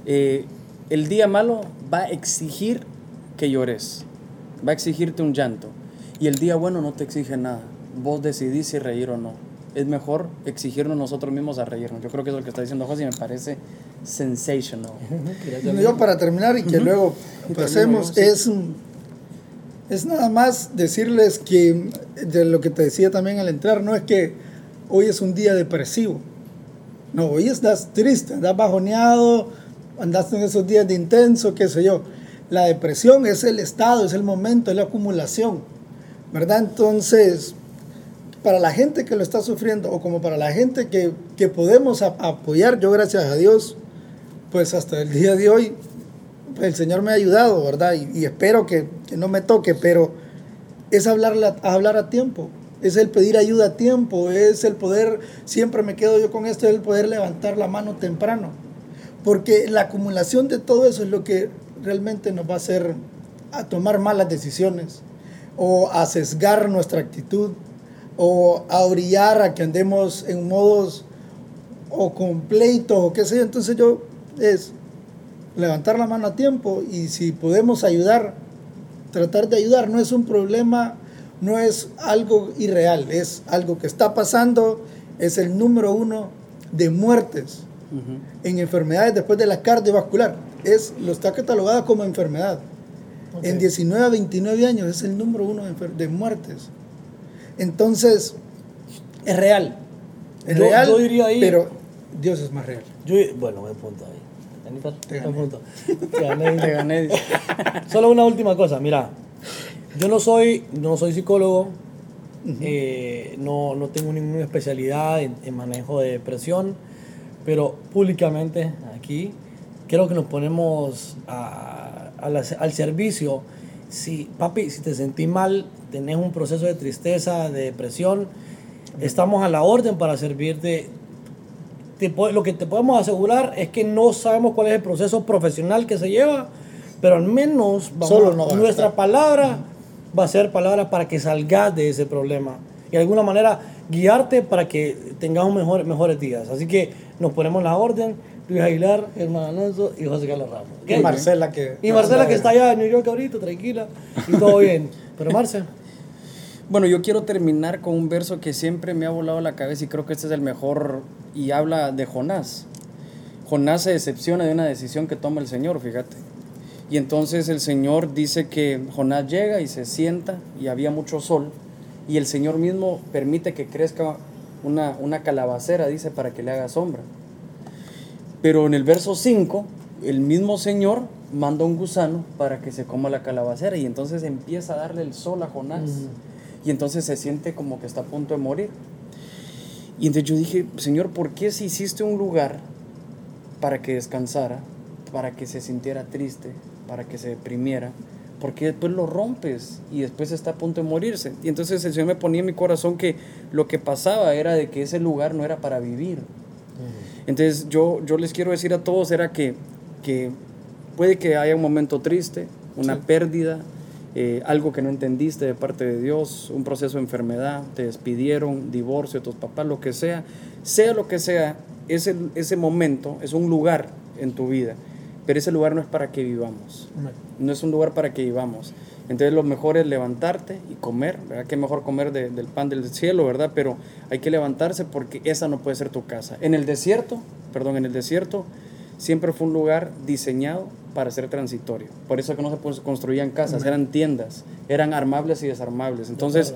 Eh, el día malo va a exigir que llores, va a exigirte un llanto. Y el día bueno no te exige nada. Vos decidís si reír o no. Es mejor exigirnos nosotros mismos a reírnos. Yo creo que es lo que está diciendo José y me parece sensational. Yo para terminar y que luego pasemos, es, es nada más decirles que de lo que te decía también al entrar, no es que hoy es un día depresivo. No, hoy estás triste, andas bajoneado, andaste en esos días de intenso, qué sé yo. La depresión es el estado, es el momento, es la acumulación, ¿verdad? Entonces, para la gente que lo está sufriendo o como para la gente que, que podemos a- apoyar, yo gracias a Dios, pues hasta el día de hoy, el Señor me ha ayudado, ¿verdad? Y, espero que, que, no me toque, pero es hablar, hablar a tiempo, es el pedir ayuda a tiempo, es el poder, siempre me quedo yo con esto, es el poder levantar la mano temprano. Porque la acumulación de todo eso es lo que realmente nos va a hacer a tomar malas decisiones o a sesgar nuestra actitud o a orillar a que andemos en modos o completos o qué sé yo. Entonces yo es levantar la mano a tiempo y si podemos ayudar, tratar de ayudar. No es un problema, no es algo irreal, es algo que está pasando, es el número uno de muertes en enfermedades después de la cardiovascular. Es, lo está catalogada como enfermedad. En 19 a 29 años es el número uno de, muertes. Entonces, es real. Es real, pero Dios es más real. Yo, bueno, me punto ahí. Te gané. Te gané. (laughs) Solo una última cosa, mira. Yo no soy, no soy psicólogo, eh, no, no, tengo ninguna especialidad en, manejo de depresión, pero públicamente aquí creo que nos ponemos al servicio. Si, papi, si te sentís mal, tenés un proceso de tristeza, de depresión, estamos a la orden para servirte. Lo que te podemos asegurar es que no sabemos cuál es el proceso profesional que se lleva, pero al menos nuestra palabra va a ser palabra para que salgas de ese problema y de alguna manera guiarte para que tengamos mejor, mejores días. Así que nos ponemos la orden. Luis Aguilar, Germán Alonso y José Carlos Ramos. Y Marcela que... Y Marcela que está allá en New York ahorita, tranquila, y todo (laughs) bien. Pero Marcela... Bueno, yo quiero terminar con un verso que siempre me ha volado la cabeza y creo que este es el mejor y habla de Jonás. Jonás se decepciona de una decisión que toma el Señor, fíjate. Y entonces el Señor dice que Jonás llega y se sienta y había mucho sol y el Señor mismo permite que crezca una, una calabacera, dice, para que le haga sombra. Pero en el verso 5, el mismo Señor manda un gusano para que se coma la calabacera y entonces empieza a darle el sol a Jonás y entonces se siente como que está a punto de morir. Y entonces yo dije, Señor, ¿por qué si hiciste un lugar para que descansara, para que se sintiera triste, para que se deprimiera? ¿Por qué después lo rompes y después está a punto de morirse? Y entonces el Señor me ponía en mi corazón que lo que pasaba era de que ese lugar no era para vivir. Entonces yo, yo les quiero decir a todos era que, que puede que haya un momento triste, una pérdida, eh, algo que no entendiste de parte de Dios, un proceso de enfermedad, te despidieron, divorcio, tus papás, lo que sea, sea lo que sea, ese, ese momento es un lugar en tu vida, pero ese lugar no es para que vivamos, no es un lugar para que vivamos. Entonces lo mejor es levantarte y comer, ¿verdad? Qué mejor comer del pan del cielo, ¿verdad? Pero hay que levantarse porque esa no puede ser tu casa. En el desierto, perdón, en el desierto siempre fue un lugar diseñado para ser transitorio. Por eso que no se construían casas, eran tiendas, eran armables y desarmables. Entonces,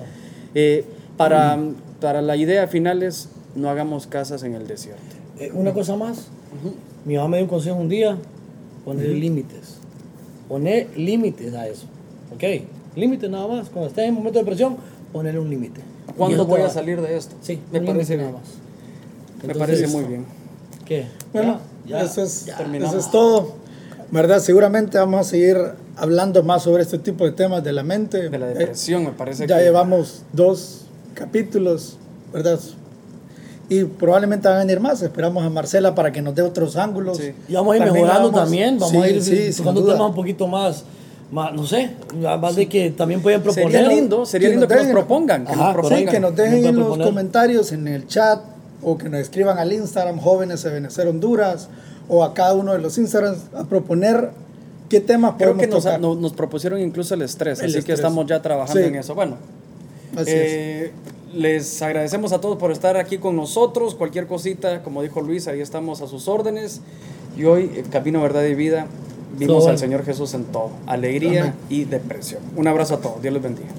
eh, para, para la idea final es, no hagamos casas en el desierto. Eh, una cosa más, mi mamá me dio un consejo un día, poner límites. Poner límites a eso. ¿Ok? Límites nada más. Cuando estés en momento de presión, ponerle un límite. ¿Cuándo voy a salir de esto? Sí, me parece nada más. me parece muy bien. ¿Qué? Bueno, ya, eso, es, eso es todo. ¿verdad? Seguramente vamos a seguir hablando más sobre este tipo de temas de la mente. De la depresión, me parece. Ya llevamos dos capítulos, ¿verdad? Y probablemente van a venir más. Esperamos a Marcela para que nos dé otros ángulos. Y vamos a ir mejorando también. Vamos a ir sí, tocando temas un poquito más, más no sé, más de que también pueden proponer. Sería lindo, sería lindo que nos propongan. Que nos propongan. Sí, que nos dejen en los comentarios, en el chat, o que nos escriban al Instagram, Jóvenes de Venezuela Honduras o a cada uno de los Instagrams a proponer qué temas Creo que nos, nos, propusieron incluso el estrés, así que estamos ya trabajando en eso. Bueno, eh, les agradecemos a todos por estar aquí con nosotros. Cualquier cosita, como dijo Luis, ahí estamos a sus órdenes. Y hoy, en Camino Verdad y Vida, vimos al Señor Jesús en todo, alegría y depresión. Un abrazo a todos, Dios les bendiga.